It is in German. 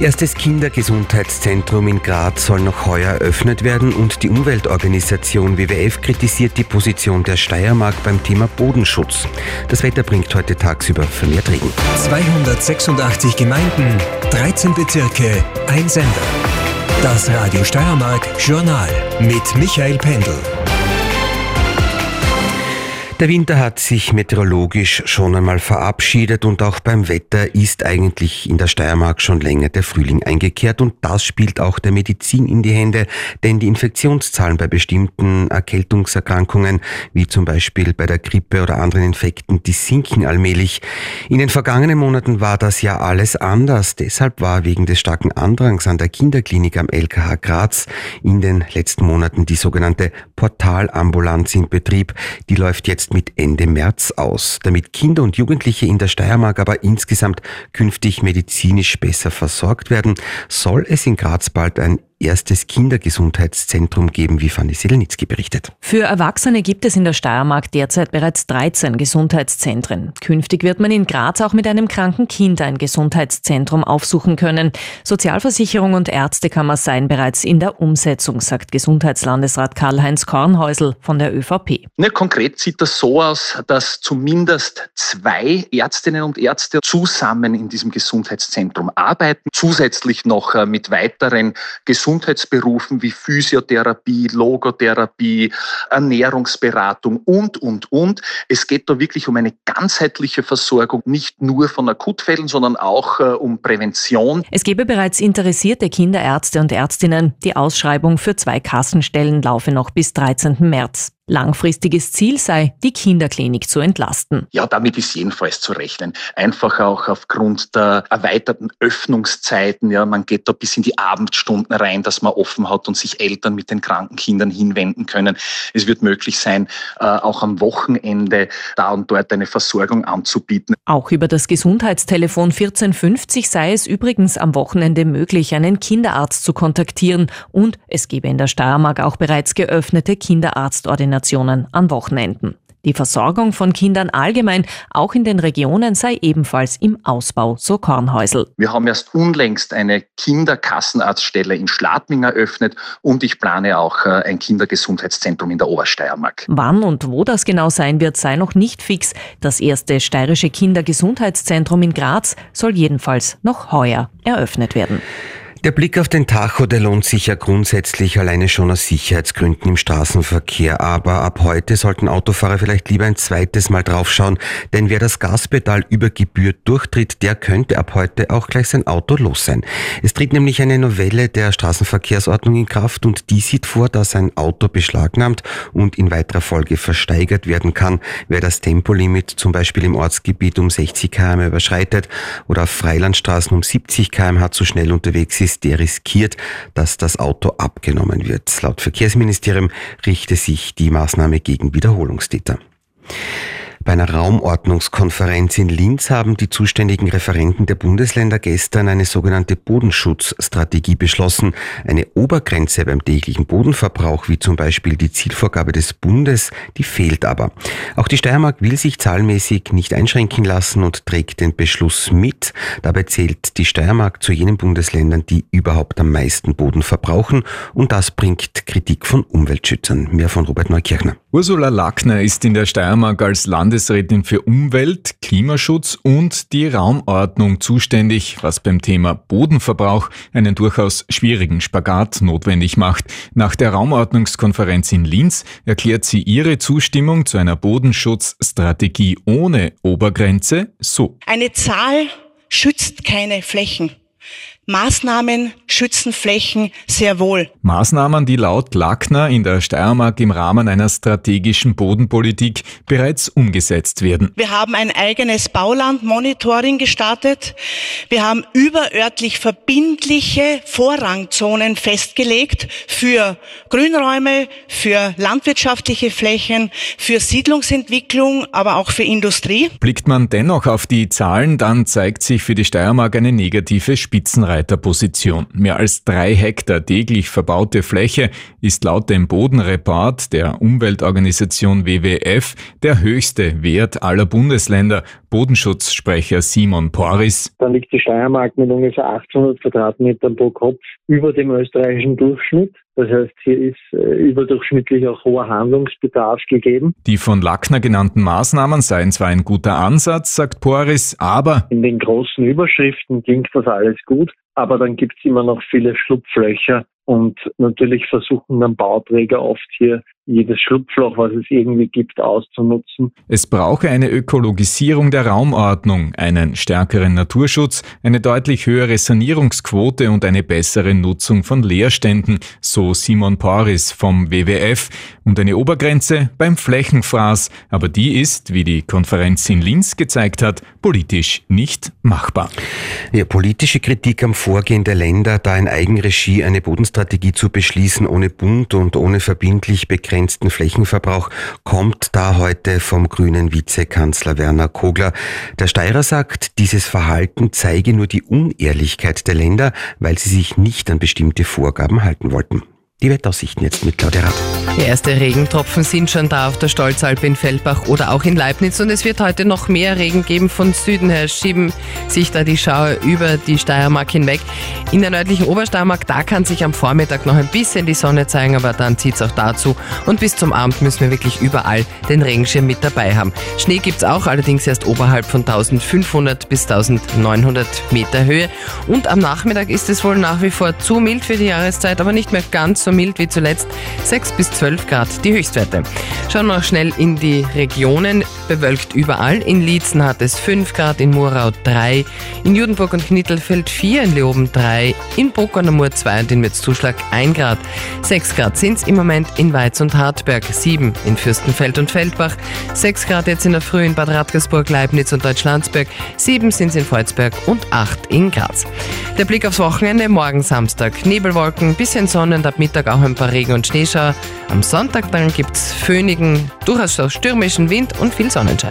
Erstes Kindergesundheitszentrum in Graz soll noch heuer eröffnet werden und die Umweltorganisation WWF kritisiert die Position der Steiermark beim Thema Bodenschutz. Das Wetter bringt heute tagsüber vermehrt Regen. 286 Gemeinden, 13 Bezirke, ein Sender. Das Radio Steiermark Journal mit Michael Pendel. Der Winter hat sich meteorologisch schon einmal verabschiedet und auch beim Wetter ist eigentlich in der Steiermark schon länger der Frühling eingekehrt und das spielt auch der Medizin in die Hände, denn die Infektionszahlen bei bestimmten Erkältungserkrankungen, wie zum Beispiel bei der Grippe oder anderen Infekten, die sinken allmählich. In den vergangenen Monaten war das ja alles anders. Deshalb war wegen des starken Andrangs an der Kinderklinik am LKH Graz in den letzten Monaten die sogenannte Portalambulanz in Betrieb. Die läuft jetzt mit Ende März aus. Damit Kinder und Jugendliche in der Steiermark aber insgesamt künftig medizinisch besser versorgt werden, soll es in Graz bald ein erstes Kindergesundheitszentrum geben, wie Fanny Selenitzki berichtet. Für Erwachsene gibt es in der Steiermark derzeit bereits 13 Gesundheitszentren. Künftig wird man in Graz auch mit einem kranken Kind ein Gesundheitszentrum aufsuchen können. Sozialversicherung und Ärztekammer seien bereits in der Umsetzung, sagt Gesundheitslandesrat Karl-Heinz Kornhäusel von der ÖVP. Ne, konkret sieht das so aus, dass zumindest zwei Ärztinnen und Ärzte zusammen in diesem Gesundheitszentrum arbeiten, zusätzlich noch äh, mit weiteren Gesundheitsberufen wie Physiotherapie, Logotherapie, Ernährungsberatung und, und, und. Es geht da wirklich um eine ganzheitliche Versorgung, nicht nur von Akutfällen, sondern auch äh, um Prävention. Es gebe bereits interessierte Kinderärzte und Ärztinnen. Die Ausschreibung für zwei Kassenstellen laufe noch bis 13. März. Langfristiges Ziel sei, die Kinderklinik zu entlasten. Ja, damit ist jedenfalls zu rechnen. Einfach auch aufgrund der erweiterten Öffnungszeiten. Ja, man geht da bis in die Abendstunden rein, dass man offen hat und sich Eltern mit den kranken Kindern hinwenden können. Es wird möglich sein, äh, auch am Wochenende da und dort eine Versorgung anzubieten. Auch über das Gesundheitstelefon 1450 sei es übrigens am Wochenende möglich, einen Kinderarzt zu kontaktieren und es gebe in der Steiermark auch bereits geöffnete Kinderarztordinationen Nationen an Wochenenden. Die Versorgung von Kindern allgemein, auch in den Regionen, sei ebenfalls im Ausbau, so Kornhäusel. Wir haben erst unlängst eine Kinderkassenarztstelle in Schladming eröffnet und ich plane auch äh, ein Kindergesundheitszentrum in der Obersteiermark. Wann und wo das genau sein wird, sei noch nicht fix. Das erste steirische Kindergesundheitszentrum in Graz soll jedenfalls noch heuer eröffnet werden. Der Blick auf den Tacho, der lohnt sich ja grundsätzlich alleine schon aus Sicherheitsgründen im Straßenverkehr. Aber ab heute sollten Autofahrer vielleicht lieber ein zweites Mal draufschauen, denn wer das Gaspedal über Gebühr durchtritt, der könnte ab heute auch gleich sein Auto los sein. Es tritt nämlich eine Novelle der Straßenverkehrsordnung in Kraft und die sieht vor, dass ein Auto beschlagnahmt und in weiterer Folge versteigert werden kann, wer das Tempolimit zum Beispiel im Ortsgebiet um 60 km überschreitet oder auf Freilandstraßen um 70 km zu schnell unterwegs ist ist, der riskiert, dass das Auto abgenommen wird. Laut Verkehrsministerium richte sich die Maßnahme gegen Wiederholungstäter. Bei einer Raumordnungskonferenz in Linz haben die zuständigen Referenten der Bundesländer gestern eine sogenannte Bodenschutzstrategie beschlossen. Eine Obergrenze beim täglichen Bodenverbrauch, wie zum Beispiel die Zielvorgabe des Bundes, die fehlt aber. Auch die Steiermark will sich zahlmäßig nicht einschränken lassen und trägt den Beschluss mit. Dabei zählt die Steiermark zu jenen Bundesländern, die überhaupt am meisten Boden verbrauchen und das bringt Kritik von Umweltschützern. Mehr von Robert Neukirchner. Ursula Lackner ist in der Steiermark als Landesrätin für Umwelt, Klimaschutz und die Raumordnung zuständig, was beim Thema Bodenverbrauch einen durchaus schwierigen Spagat notwendig macht. Nach der Raumordnungskonferenz in Linz erklärt sie ihre Zustimmung zu einer Bodenschutzstrategie ohne Obergrenze so. Eine Zahl schützt keine Flächen. Maßnahmen schützen Flächen sehr wohl. Maßnahmen, die laut Lackner in der Steiermark im Rahmen einer strategischen Bodenpolitik bereits umgesetzt werden. Wir haben ein eigenes Baulandmonitoring gestartet. Wir haben überörtlich verbindliche Vorrangzonen festgelegt für Grünräume, für landwirtschaftliche Flächen, für Siedlungsentwicklung, aber auch für Industrie. Blickt man dennoch auf die Zahlen, dann zeigt sich für die Steiermark eine negative Spitzenreise. Zweiter Position. Mehr als drei Hektar täglich verbaute Fläche ist laut dem Bodenreport der Umweltorganisation WWF der höchste Wert aller Bundesländer. Bodenschutzsprecher Simon Poris. Dann liegt die Steiermark mit ungefähr 800 Quadratmetern pro Kopf über dem österreichischen Durchschnitt. Das heißt, hier ist äh, überdurchschnittlich auch hoher Handlungsbedarf gegeben. Die von Lackner genannten Maßnahmen seien zwar ein guter Ansatz, sagt Poris, aber in den großen Überschriften klingt das alles gut, aber dann gibt es immer noch viele Schlupflöcher und natürlich versuchen dann Bauträger oft hier jedes Schlupfloch, was es irgendwie gibt, auszunutzen. Es brauche eine Ökologisierung der Raumordnung, einen stärkeren Naturschutz, eine deutlich höhere Sanierungsquote und eine bessere Nutzung von Leerständen, so Simon Poris vom WWF, und eine Obergrenze beim Flächenfraß, aber die ist, wie die Konferenz in Linz gezeigt hat, politisch nicht machbar. Ja, politische Kritik am Vorgehen der Länder, da in Eigenregie eine Bodenstrategie zu beschließen, ohne Bund und ohne verbindlich begrenzte begrenzten Flächenverbrauch kommt da heute vom grünen Vizekanzler Werner Kogler. Der Steirer sagt, dieses Verhalten zeige nur die Unehrlichkeit der Länder, weil sie sich nicht an bestimmte Vorgaben halten wollten. Die Wetteraussichten jetzt mit Claudia Rath. Die ersten Regentropfen sind schon da auf der Stolzalpe in Feldbach oder auch in Leibniz und es wird heute noch mehr Regen geben. Von Süden her schieben sich da die Schauer über die Steiermark hinweg. In der nördlichen Obersteiermark, da kann sich am Vormittag noch ein bisschen die Sonne zeigen, aber dann zieht es auch dazu. Und bis zum Abend müssen wir wirklich überall den Regenschirm mit dabei haben. Schnee gibt es auch, allerdings erst oberhalb von 1500 bis 1900 Meter Höhe. Und am Nachmittag ist es wohl nach wie vor zu mild für die Jahreszeit, aber nicht mehr ganz so so mild wie zuletzt. 6 bis 12 Grad die Höchstwerte. Schauen wir noch schnell in die Regionen. Bewölkt überall. In Liezen hat es 5 Grad, in Murau 3, in Judenburg und Knittelfeld 4, in Leoben 3, in Bockernamur 2 und in Mürzzuschlag 1 Grad. 6 Grad sind es im Moment in Weiz und Hartberg, 7 in Fürstenfeld und Feldbach, 6 Grad jetzt in der Früh in Bad Radkersburg, Leibniz und Deutschlandsberg, 7 sind es in Volzberg und 8 in Graz. Der Blick aufs Wochenende, morgen Samstag, Nebelwolken, bisschen Sonne und ab Mittag auch ein paar Regen- und Schneeschauer. Am Sonntag dann gibt es föhnigen, durchaus stürmischen Wind und viel Sonnenschein.